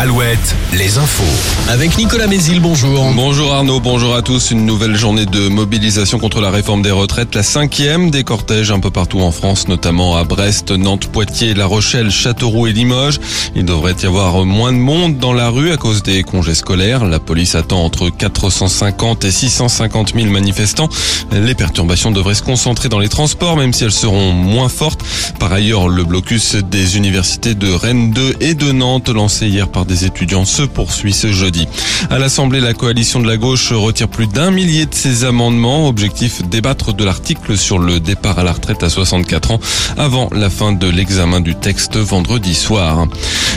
Alouette, les infos. Avec Nicolas Mézil, bonjour. Bonjour Arnaud, bonjour à tous. Une nouvelle journée de mobilisation contre la réforme des retraites, la cinquième des cortèges un peu partout en France, notamment à Brest, Nantes, Poitiers, La Rochelle, Châteauroux et Limoges. Il devrait y avoir moins de monde dans la rue à cause des congés scolaires. La police attend entre 450 et 650 000 manifestants. Les perturbations devraient se concentrer dans les transports, même si elles seront moins fortes. Par ailleurs, le blocus des universités de Rennes 2 et de Nantes, lancé hier par des étudiants se poursuit ce jeudi. À l'Assemblée, la coalition de la gauche retire plus d'un millier de ses amendements. Objectif débattre de l'article sur le départ à la retraite à 64 ans avant la fin de l'examen du texte vendredi soir.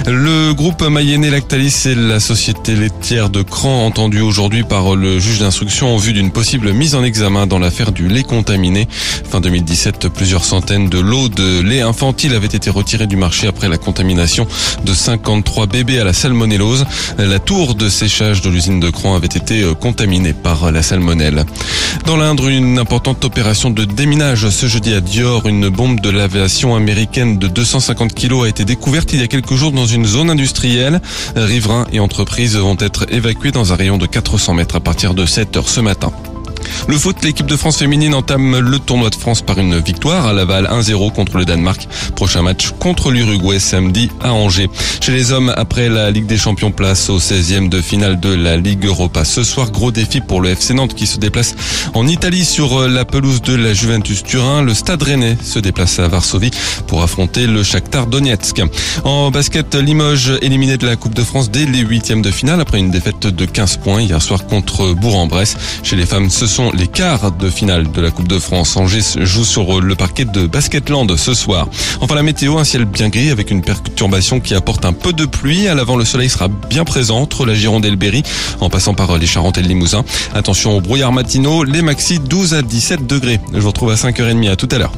Le groupe Mayenne Lactalis et la société laitière de Cran entendu aujourd'hui par le juge d'instruction en vue d'une possible mise en examen dans l'affaire du lait contaminé. Fin 2017, plusieurs centaines de lots de lait infantile avaient été retirés du marché après la contamination de 53 bébés à la salmonellose. La tour de séchage de l'usine de Cran avait été euh, contaminée par la salmonelle. Dans l'Indre, une importante opération de déminage ce jeudi à Dior. Une bombe de l'aviation américaine de 250 kilos a été découverte il y a quelques jours dans une zone industrielle. Riverains et entreprises vont être évacués dans un rayon de 400 mètres à partir de 7 heures ce matin. Le foot, l'équipe de France féminine entame le tournoi de France par une victoire à Laval 1-0 contre le Danemark. Prochain match contre l'Uruguay samedi à Angers. Chez les hommes, après la Ligue des Champions, place au 16e de finale de la Ligue Europa. Ce soir, gros défi pour le FC Nantes qui se déplace en Italie sur la pelouse de la Juventus Turin. Le Stade Rennais se déplace à Varsovie pour affronter le Shakhtar Donetsk. En basket, Limoges éliminé de la Coupe de France dès les huitièmes de finale après une défaite de 15 points hier soir contre Bourg-en-Bresse. Chez les femmes, ce sont les quarts de finale de la Coupe de France. Angers joue sur le parquet de Basketland ce soir. Enfin la météo, un ciel bien gris avec une perturbation qui apporte un peu de pluie. À l'avant, le soleil sera bien présent entre la Gironde et le Berry, en passant par les Charentes et le Limousin. Attention aux brouillards matinaux, les maxi 12 à 17 degrés. Je vous retrouve à 5h30. À tout à l'heure.